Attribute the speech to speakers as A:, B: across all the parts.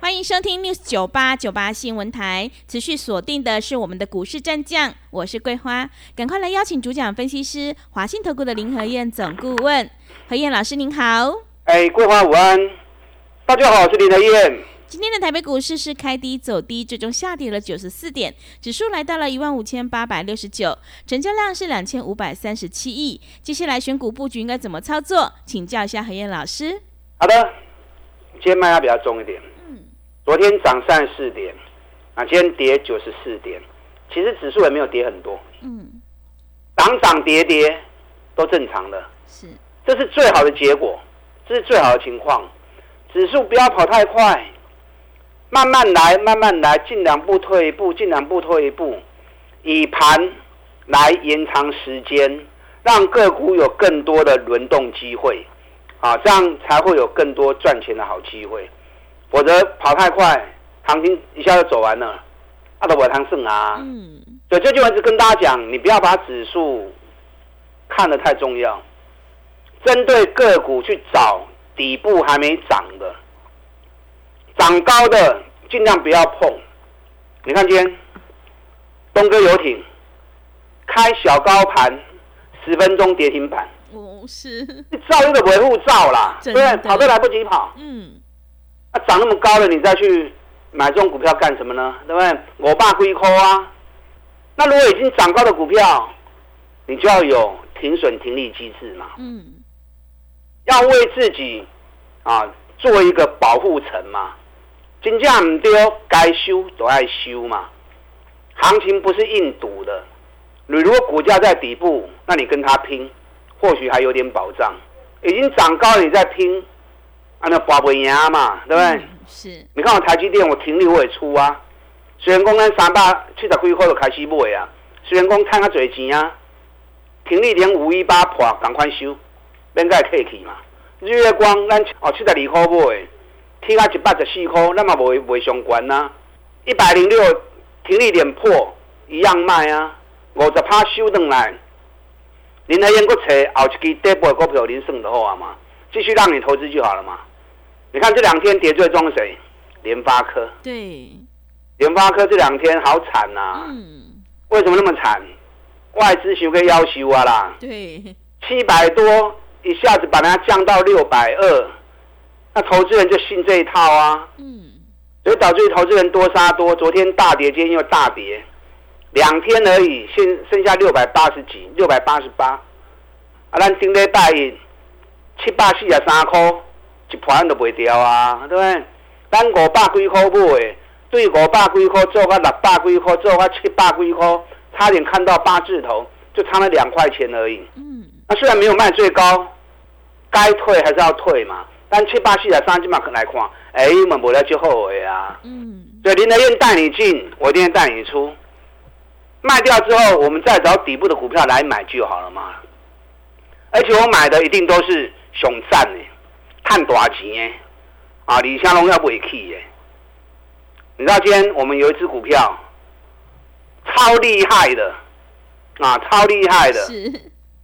A: 欢迎收听 News 九八九八新闻台，持续锁定的是我们的股市战将，我是桂花，赶快来邀请主讲分析师华信投顾的林和燕总顾问，何燕老师您好。
B: 哎，桂花午安，大家好，我是林和燕。
A: 今天的台北股市是开低走低，最终下跌了九十四点，指数来到了一万五千八百六十九，成交量是两千五百三十七亿。接下来选股布局应该怎么操作？请教一下何燕老师。
B: 好的，今天卖压比较重一点。昨天涨三十四点，啊，今天跌九十四点，其实指数也没有跌很多，嗯，涨涨跌跌都正常的，是，这是最好的结果，这是最好的情况，指数不要跑太快，慢慢来，慢慢来，进两步退一步，进两步退一步，以盘来延长时间，让个股有更多的轮动机会，啊，这样才会有更多赚钱的好机会。否则跑太快，行情一下就走完了，阿都不会胜啊。嗯，所以这句话是跟大家讲，你不要把指数看得太重要，针对个股去找底部还没涨的，涨高的尽量不要碰。你看今天东哥游艇开小高盘，十分钟跌停板。
A: 哦，是。
B: 你照一个维护照啦，对，跑都来不及跑。嗯。啊，涨那么高了，你再去买这种股票干什么呢？对不对？我爸归扣啊。那如果已经涨高的股票，你就要有停损停利机制嘛。嗯。要为自己啊做一个保护层嘛。金价唔丢，该修都爱修嘛。行情不是硬赌的。你如果股价在底部，那你跟他拼，或许还有点保障。已经涨高了，你再拼。按照保不赢嘛，对不对？
A: 是。
B: 你看我台积电，我停利我也出啊。虽然讲咱三百七十几块就开始买啊，虽然讲赚较侪钱啊，停利连五一八破，赶快收，免再客气嘛。日月光咱哦七十二块买，天啊一百十四块，那么袂袂相关呐。一百零六停利点破，一样卖啊。五十趴收转来，林海燕搁找后一支底部的股票，您算就好啊嘛？继续让你投资就好了嘛。你看这两天跌最重谁？联发科。
A: 对，
B: 联发科这两天好惨呐。嗯。为什么那么惨？外资想个要求啊啦。
A: 对。
B: 七百多，一下子把它降到六百二，那投资人就信这一套啊。嗯。所以导致投资人多杀多，昨天大跌，今天又大跌，两天而已，现剩下六百八十几，六百八十八。啊，咱顶礼拜七百四十三块。一盘都卖掉啊，对不对？咱五百几块买，对五百几块做个六百几块，做个七百几块，差点看到八字头，就差了两块钱而已。嗯，那虽然没有卖最高，该退还是要退嘛。但七八四十三金嘛来看，哎，我们不要就后悔啊。嗯，所以林德燕带你进，我一定带你出。卖掉之后，我们再找底部的股票来买就好了嘛。而且我买的一定都是熊赞的。赚大钱的，啊，李香龙要不会去诶？你知道今天我们有一只股票超厉害的，啊，超厉害的，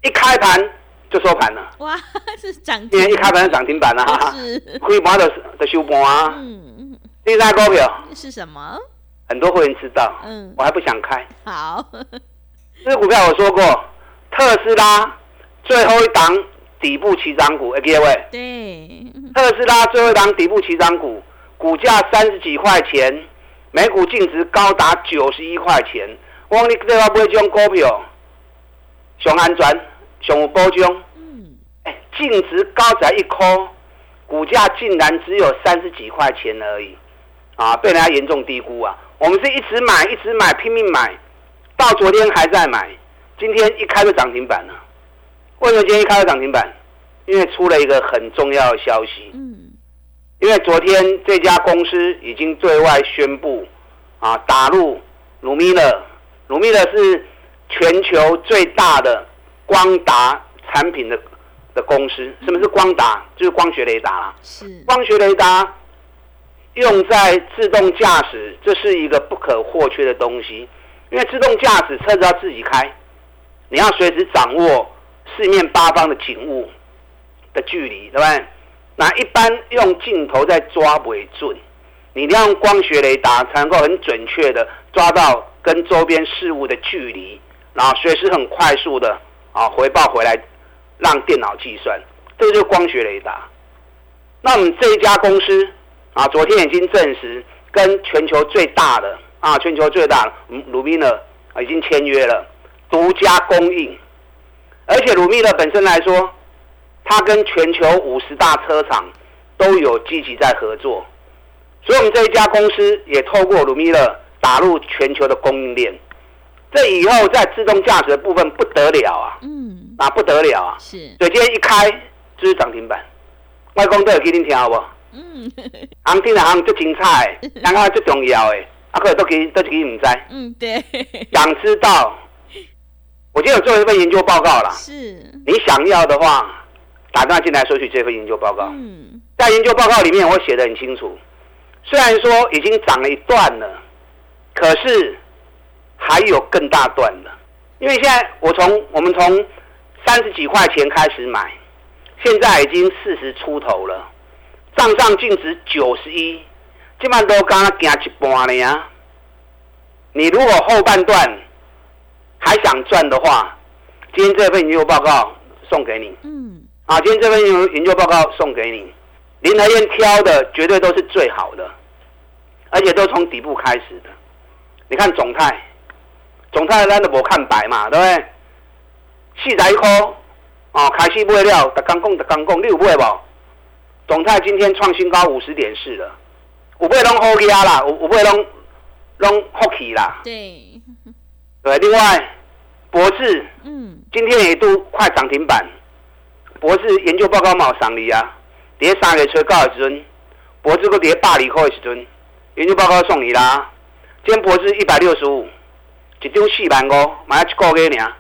B: 一开盘就收盘了。
A: 哇，是涨停！
B: 今天一开盘就涨停板啊，是，可以把的的收盘啊。嗯嗯。第三股票
A: 是什么？
B: 很多会员知道，嗯，我还不想开。
A: 好，
B: 这个股票我说过，特斯拉最后一档。底部起涨股，哎各位，
A: 对，
B: 特斯拉最后一档底部起涨股，股价三十几块钱，每股净值高达九十一块钱。我讲你这话买这种股票，上安全，上有保障。嗯，哎，净值高在一颗，股价竟然只有三十几块钱而已，啊，被人家严重低估啊！我们是一直买，一直买，拼命买，到昨天还在买，今天一开就涨停板了。为什么今天一开到涨停板？因为出了一个很重要的消息。嗯。因为昨天这家公司已经对外宣布，啊，打入努米勒。努米勒是全球最大的光达产品的的公司。什么是光达？就是光学雷达啦。
A: 是
B: 光学雷达用在自动驾驶，这是一个不可或缺的东西。因为自动驾驶车子要自己开，你要随时掌握四面八方的景物的距离，对不对？那一般用镜头在抓为准，你一定要用光学雷达才能够很准确的抓到跟周边事物的距离，然后随时很快速的啊回报回来，让电脑计算。这就是光学雷达。那我们这一家公司啊，昨天已经证实跟全球最大的。啊，全球最大的鲁米勒啊，已经签约了，独家供应。而且鲁米勒本身来说，它跟全球五十大车厂都有积极在合作，所以我们这一家公司也透过鲁米勒打入全球的供应链。这以后在自动驾驶的部分不得了啊！嗯，啊不得了啊！
A: 是，
B: 所以今天一开就是涨停板，外公都有给你听好不？嗯，行听的行最精彩，然后最重要诶。阿克都给都给你们在，
A: 嗯，对，
B: 想知道，我今天有做一份研究报告了。
A: 是，
B: 你想要的话，打电话进来索取这份研究报告。嗯，在研究报告里面，我写的很清楚。虽然说已经涨了一段了，可是还有更大段的。因为现在我从我们从三十几块钱开始买，现在已经四十出头了，账上净值九十一。基本上都刚刚行一半了呀！你如果后半段还想赚的话，今天这份研究报告送给你。嗯。啊，今天这份研研究报告送给你。林和燕挑的绝对都是最好的，而且都从底部开始的。你看总泰，总泰咱都无看白嘛，对不对？四十一块，哦，开始买了，特刚讲特刚讲，你有买无？总泰今天创新高五十点四了。五倍拢好压啦，五五倍拢拢好起啦。
A: 对，
B: 对。另外，博士，嗯，今天也都快涨停板。博士研究报告冇上你啊，跌三个吹高的时阵，博士个跌百里块的时阵，研究报告送你啦。今天博士一百六十五，一张四万五，买一个月呢。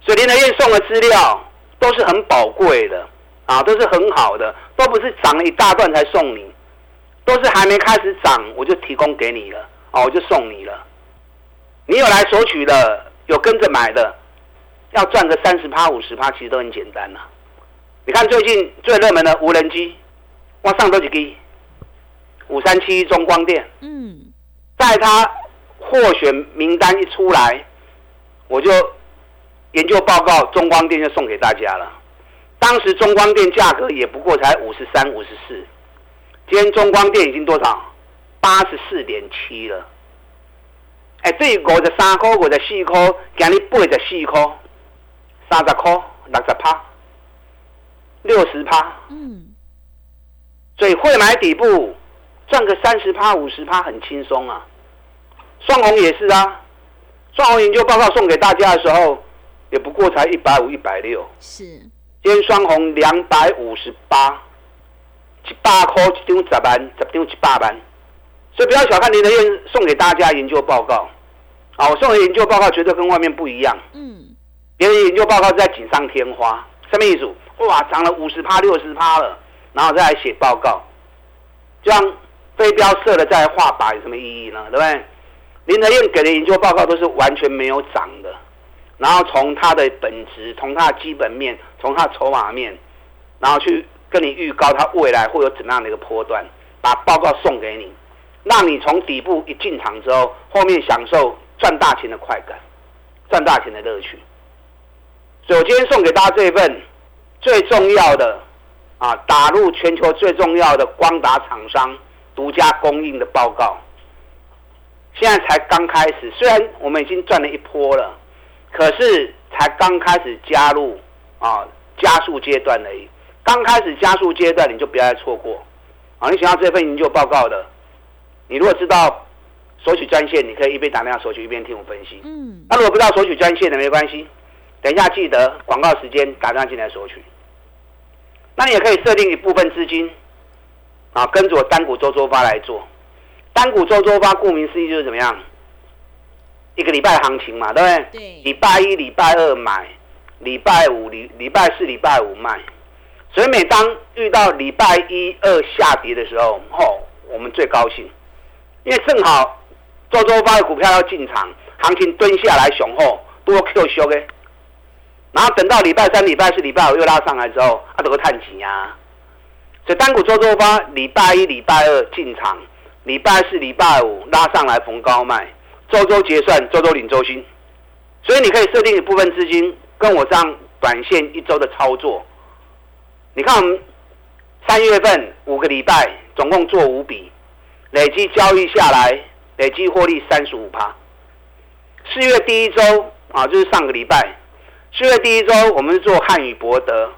B: 所以林德燕送的资料都是很宝贵的啊，都是很好的，都不是涨了一大段才送你。都是还没开始涨，我就提供给你了，哦，我就送你了。你有来索取的，有跟着买的，要赚个三十趴、五十趴，其实都很简单呐。你看最近最热门的无人机，往上多几低，五三七中光电，嗯，在它获选名单一出来，我就研究报告中光电就送给大家了。当时中光电价格也不过才五十三、五十四。今天中光电已经多少？八十四点七了。哎，这五十三块、五十四块，今日八十四块，三十块，六十趴，六十趴。嗯。所以会买底部赚个三十趴、五十趴很轻松啊。双红也是啊，双红研究报告送给大家的时候，也不过才一百五、一百六。
A: 是。
B: 今天双红两百五十八。一百块一张十万，十张一百万，所以不要小看林德燕送给大家研究报告。啊，我送的研究报告绝对跟外面不一样。嗯，别人研究报告在锦上添花，什么意思？哇，涨了五十趴、六十趴了，然后再来写报告，这样飞镖射了再画靶有什么意义呢？对不对？林德燕给的研究报告都是完全没有涨的，然后从它的本质、从它的基本面、从它的筹码面，然后去。跟你预告它未来会有怎么样的一个波段，把报告送给你，让你从底部一进场之后，后面享受赚大钱的快感，赚大钱的乐趣。所以我今天送给大家这一份最重要的啊，打入全球最重要的光达厂商独家供应的报告。现在才刚开始，虽然我们已经赚了一波了，可是才刚开始加入啊加速阶段而已。刚开始加速阶段，你就不要再错过啊！你想要这份研究报告的，你如果知道索取专线，你可以一边打电话索取，一边听我分析。嗯。那如果不知道索取专线的，没关系，等一下记得广告时间打电话进来索取。那你也可以设定一部分资金啊，跟着我单股周周发来做。单股周周发，顾名思义就是怎么样？一个礼拜的行情嘛，对不对？
A: 对。
B: 礼拜一、礼拜二买，礼拜五、礼礼拜四、礼拜五卖。所以每当遇到礼拜一二下跌的时候，吼，我们最高兴，因为正好周周发的股票要进场，行情蹲下来雄厚，多 Q 修的。然后等到礼拜三、礼拜四、礼拜五又拉上来之后，啊，都会探底呀。所以单股周周发，礼拜一、礼拜二进场。礼拜四、礼拜五拉上来逢高卖，周周结算，周周领周薪，所以你可以设定一部分资金跟我这样短线一周的操作。你看我们三月份五个礼拜总共做五笔，累计交易下来，累计获利三十五趴。四月第一周啊，就是上个礼拜，四月第一周我们是做汉语博德，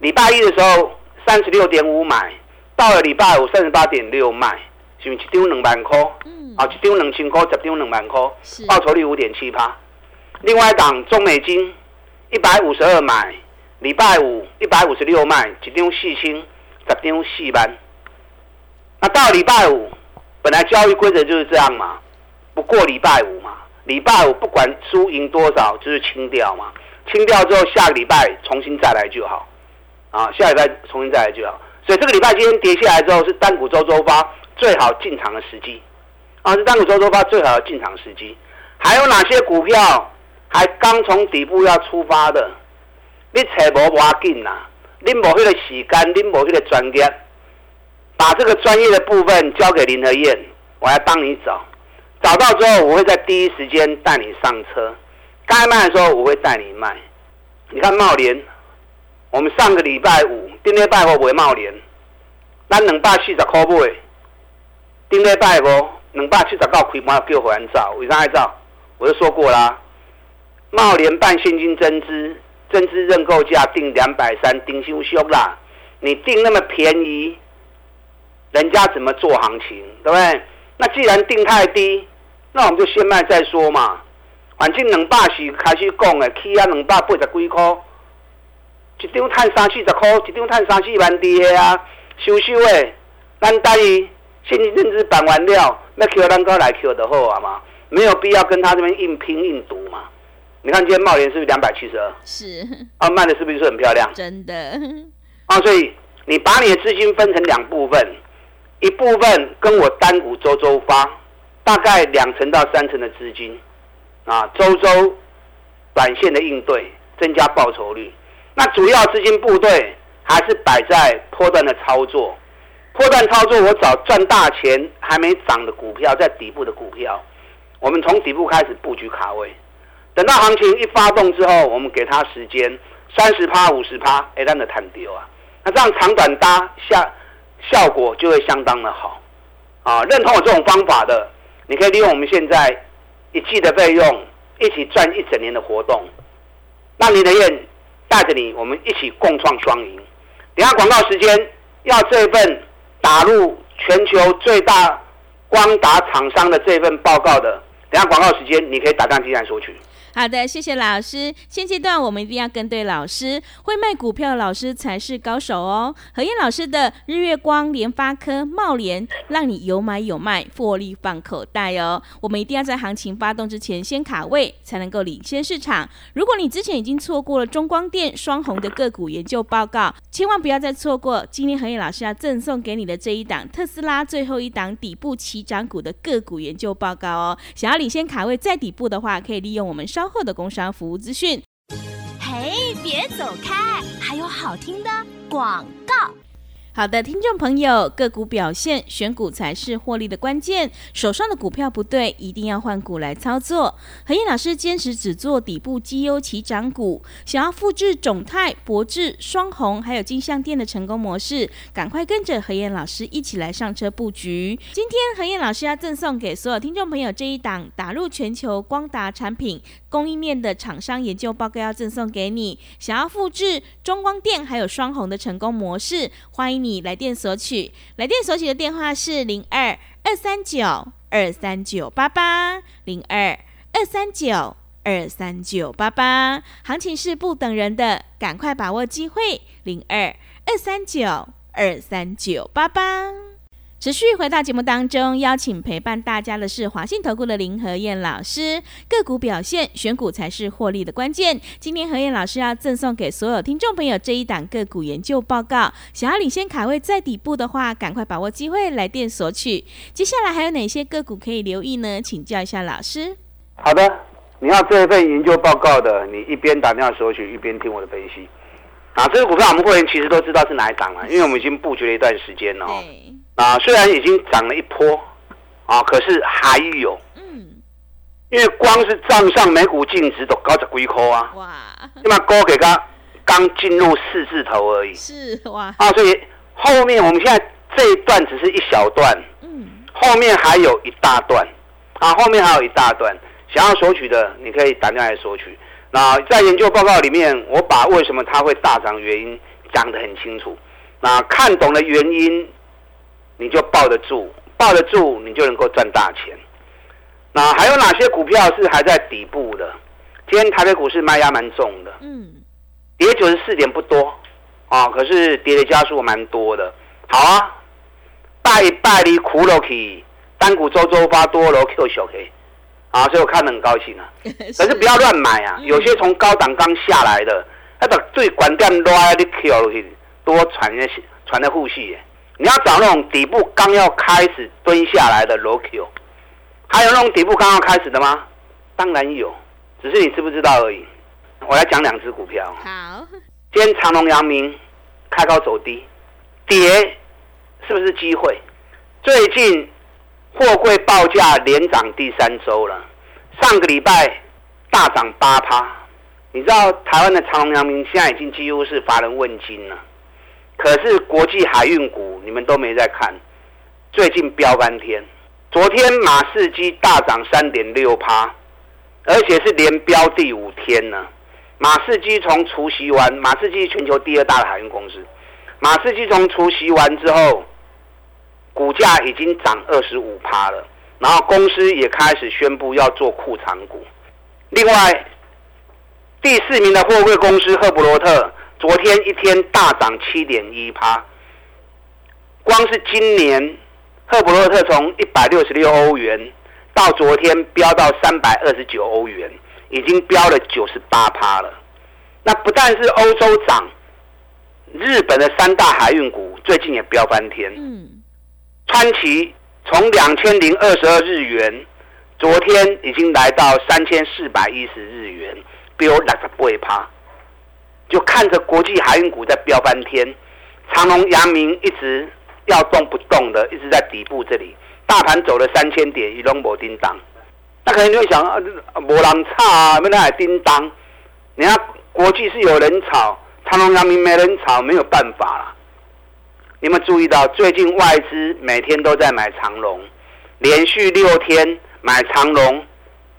B: 礼拜一的时候三十六点五买，到了礼拜五三十八点六卖。就一张两万块，啊，一张两千块，十张两万块，报酬率五点七趴。另外一档中美金一百五十二买，礼拜五一百五十六卖，一张四千，十张四万。那到礼拜五，本来交易规则就是这样嘛，不过礼拜五嘛，礼拜五不管输赢多少，就是清掉嘛。清掉之后，下个礼拜重新再来就好，啊，下礼拜重新再来就好。所以这个礼拜今天跌下来之后，是单股周周发。最好进场的时机，啊，是单股周周发最好的进场时机。还有哪些股票还刚从底部要出发的？你找无要紧呐，你无迄个时间，你无迄个专业，把这个专业的部分交给林和燕，我来帮你找。找到之后，我会在第一时间带你上车。该卖的时候，我会带你卖。你看茂联，我们上个礼拜五，今天拜货不会茂联，咱两百四十块买。顶礼拜无两百七十九开盘叫回来走，为啥爱走？我就说过啦，茂联办现金增资，增资认购价定两百三，定修修啦。你定那么便宜，人家怎么做行情？对不对？那既然定太低，那我们就先卖再说嘛。反正两百是开始讲的，起啊两百八十几块，一张赚三四十块，一张赚三四万滴的啊，收收的，咱等于。现金认知办完了，那 Q 蛋糕来 Q 的好啊嘛，没有必要跟他这边硬拼硬赌嘛。你看今天茂联是不是两百七十二？
A: 是
B: 啊，卖的是不是很漂亮？
A: 真的
B: 啊，所以你把你的资金分成两部分，一部分跟我单股周周发，大概两成到三成的资金啊，周周短线的应对，增加报酬率。那主要资金部队还是摆在波段的操作。破断操作，我找赚大钱还没涨的股票，在底部的股票，我们从底部开始布局卡位，等到行情一发动之后，我们给它时间三十趴、五十趴，哎，让的弹丢啊，那这样长短搭下效果就会相当的好啊。认同我这种方法的，你可以利用我们现在一季的费用，一起赚一整年的活动，让林德燕带着你，我们一起共创双赢。等下广告时间要这份。打入全球最大光达厂商的这份报告的，等下广告时间，你可以打单进来索取。
A: 好的，谢谢老师。现阶段我们一定要跟对老师，会卖股票的老师才是高手哦。何燕老师的日月光、联发科、茂联，让你有买有卖，获利放口袋哦。我们一定要在行情发动之前先卡位，才能够领先市场。如果你之前已经错过了中光电、双红的个股研究报告，千万不要再错过今天何燕老师要赠送给你的这一档特斯拉最后一档底部起涨股的个股研究报告哦。想要领先卡位在底部的话，可以利用我们稍。稍后的工商服务资讯。
C: 嘿，别走开，还有好听的广告。
A: 好的，听众朋友，个股表现选股才是获利的关键。手上的股票不对，一定要换股来操作。何燕老师坚持只做底部绩优起涨股，想要复制种泰、博智、双红还有金相店的成功模式，赶快跟着何燕老师一起来上车布局。今天何燕老师要赠送给所有听众朋友这一档打入全球光达产品供应链的厂商研究报告，要赠送给你。想要复制中光电还有双红的成功模式，欢迎。你来电索取，来电索取的电话是零二二三九二三九八八零二二三九二三九八八，行情是不等人的，赶快把握机会，零二二三九二三九八八。持续回到节目当中，邀请陪伴大家的是华信投顾的林和燕老师。个股表现，选股才是获利的关键。今天何燕老师要赠送给所有听众朋友这一档个股研究报告。想要领先卡位在底部的话，赶快把握机会来电索取。接下来还有哪些个股可以留意呢？请教一下老师。
B: 好的，你要这一份研究报告的，你一边打电话索取，一边听我的分析。啊，这个股票我们会员其实都知道是哪一档了，因为我们已经布局了一段时间了。啊，虽然已经涨了一波，啊，可是还有，嗯，因为光是账上每股净值都高十几块啊，哇，起码高给他刚进入四字头而已，
A: 是哇，
B: 啊，所以后面我们现在这一段只是一小段，嗯，后面还有一大段，啊，后面还有一大段，想要索取的你可以打电话来索取。那在研究报告里面，我把为什么它会大涨原因讲得很清楚，那看懂了原因。你就抱得住，抱得住，你就能够赚大钱。那还有哪些股票是还在底部的？今天台北股市卖压蛮重的，嗯，跌九十四点不多啊，可是跌的加速蛮多的。好啊，拜拜你苦了去，单股周周发多了 Q 小 K，啊，所以我看得很高兴啊。可是不要乱买啊，有些从高档刚下来的，那个最关键乱你 Q 去，多传那些传的护系。你要找那种底部刚要开始蹲下来的罗 Q，还有那种底部刚要开始的吗？当然有，只是你知不知道而已。我来讲两只股票。
A: 好，
B: 今天长隆、阳明开高走低，跌是不是机会？最近货柜报价连涨第三周了，上个礼拜大涨八趴。你知道台湾的长隆、阳明现在已经几乎是乏人问津了。可是国际海运股你们都没在看，最近飙翻天。昨天马士基大涨三点六趴，而且是连飙第五天呢。马士基从除夕完，马士基全球第二大的海运公司，马士基从除夕完之后，股价已经涨二十五趴了。然后公司也开始宣布要做库藏股。另外，第四名的货柜公司赫伯罗特。昨天一天大涨七点一趴，光是今年赫伯洛特从一百六十六欧元到昨天飙到三百二十九欧元，已经飙了九十八趴了。那不但是欧洲涨，日本的三大海运股最近也飙翻天。嗯，川崎从两千零二十二日元，昨天已经来到三千四百一十日元，飙六十八趴。就看着国际海运股在飙翻天，长隆、阳明一直要动不动的，一直在底部这里。大盘走了三千点，一龙摩叮当。那可能你会想啊，摩人炒啊，没人来叮当。你看国际是有人炒，长隆、阳明没人炒，没有办法了。你们注意到最近外资每天都在买长隆，连续六天买长隆，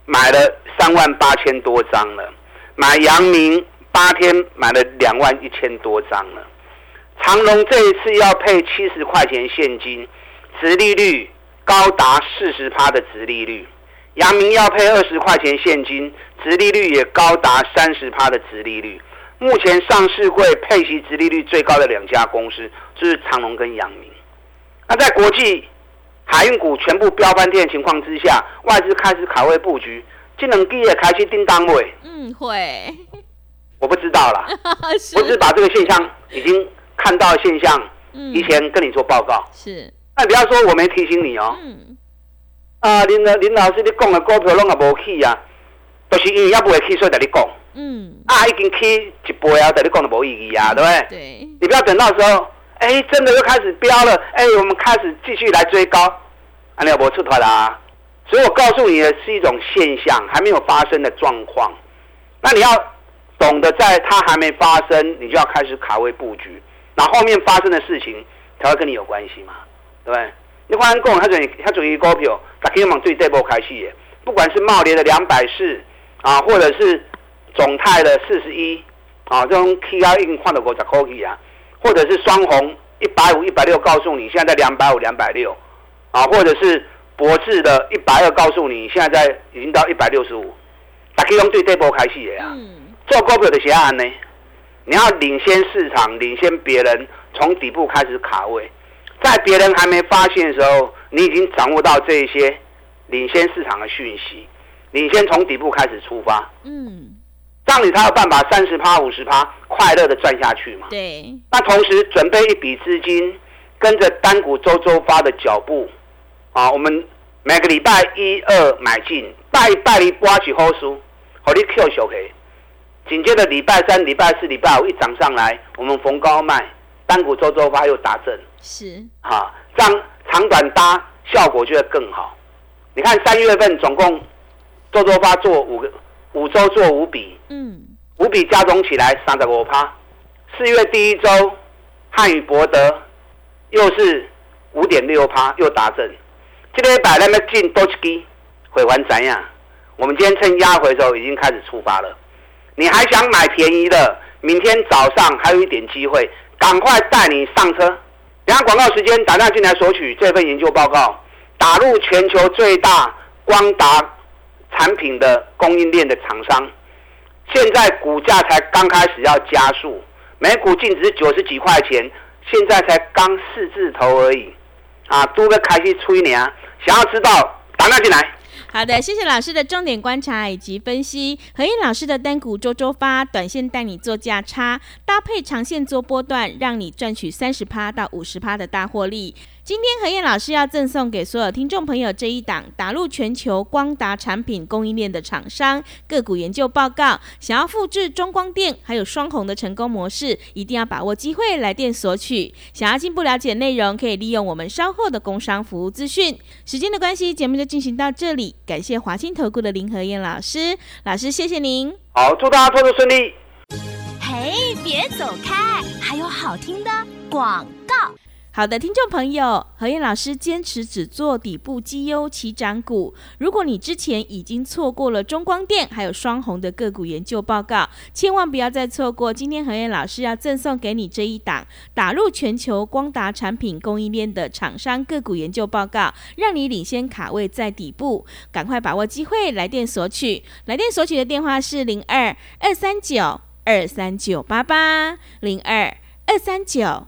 B: 买了三万八千多张了，买阳明。八天买了两万一千多张了，长隆这一次要配七十块钱现金，殖利率高达四十趴的殖利率；阳明要配二十块钱现金，殖利率也高达三十趴的殖利率。目前上市会配息殖利率最高的两家公司就是长隆跟阳明。那在国际海运股全部飙翻天的情况之下，外资开始卡位布局，这两季也开始订单位。
A: 嗯，会。
B: 我不知道啦，我只是把这个现象已经看到的现象，提前跟你做报告。
A: 是，
B: 那不要说我没提醒你哦。嗯。啊，林老林老师，你讲的股票拢也无起啊，都是因为也不会起，所以跟你讲。嗯。啊，已经起一倍啊，跟你讲的无意义啊，对不对？
A: 对。
B: 你不要等到时候，哎，真的又开始飙了，哎，我们开始继续来追高，啊，你要不出团啦。所以我告诉你的是一种现象，还没有发生的状况。那你要。懂得在它还没发生，你就要开始卡位布局，那后面发生的事情才会跟你有关系嘛，对不对？你看讲，它属它属于股票，大家往对这波开戏，不管是茂联的两百四啊，或者是总泰的四十一啊，这种 K R 已经换到五十块去啊，或者是双红一百五、一百六，告诉你现在在两百五、两百六啊，或者是博智的一百二，告诉你现在在已经到一百六十五，大家用对这波开戏的呀。做股票的鞋案呢？你要领先市场，领先别人，从底部开始卡位，在别人还没发现的时候，你已经掌握到这一些领先市场的讯息，领先从底部开始出发。嗯，这样你才有办法三十趴、五十趴快乐的赚下去嘛。
A: 对。
B: 那同时准备一笔资金，跟着单股周周发的脚步，啊，我们每个礼拜一二买进，拜拜你刮起好书，好你 Q 小 K。紧接着礼拜三、礼拜四、礼拜五一涨上来，我们逢高卖，单股周周发又打正，
A: 是
B: 啊，这样长短搭效果就会更好。你看三月份总共周周发做五个五周做五笔，嗯，五笔加总起来三十五趴。四月第一周汉语博德又是五点六趴又打正，今天摆那么进多几基回还怎样？我们今天趁压回的时候已经开始出发了。你还想买便宜的？明天早上还有一点机会，赶快带你上车。等下广告时间，打电进来索取这份研究报告。打入全球最大光达产品的供应链的厂商，现在股价才刚开始要加速，每股净值九十几块钱，现在才刚四字头而已。啊，多个开心吹你啊！想要知道，打电进来。
A: 好的，谢谢老师的重点观察以及分析。何燕老师的单股周周发，短线带你做价差，搭配长线做波段，让你赚取三十趴到五十趴的大获利。今天何燕老师要赠送给所有听众朋友这一档打入全球光达产品供应链的厂商个股研究报告。想要复制中光电还有双红的成功模式，一定要把握机会来电索取。想要进一步了解内容，可以利用我们稍后的工商服务资讯。时间的关系，节目就进行到这里。感谢华兴投顾的林何燕老师，老师谢谢您。
B: 好，祝大家投资顺利。
C: 嘿，别走开，还有好听的广告。
A: 好的，听众朋友，何燕老师坚持只做底部绩优起涨股。如果你之前已经错过了中光电还有双红的个股研究报告，千万不要再错过。今天何燕老师要赠送给你这一档打入全球光达产品供应链的厂商个股研究报告，让你领先卡位在底部，赶快把握机会来电索取。来电索取的电话是零二二三九二三九八八零二二三九。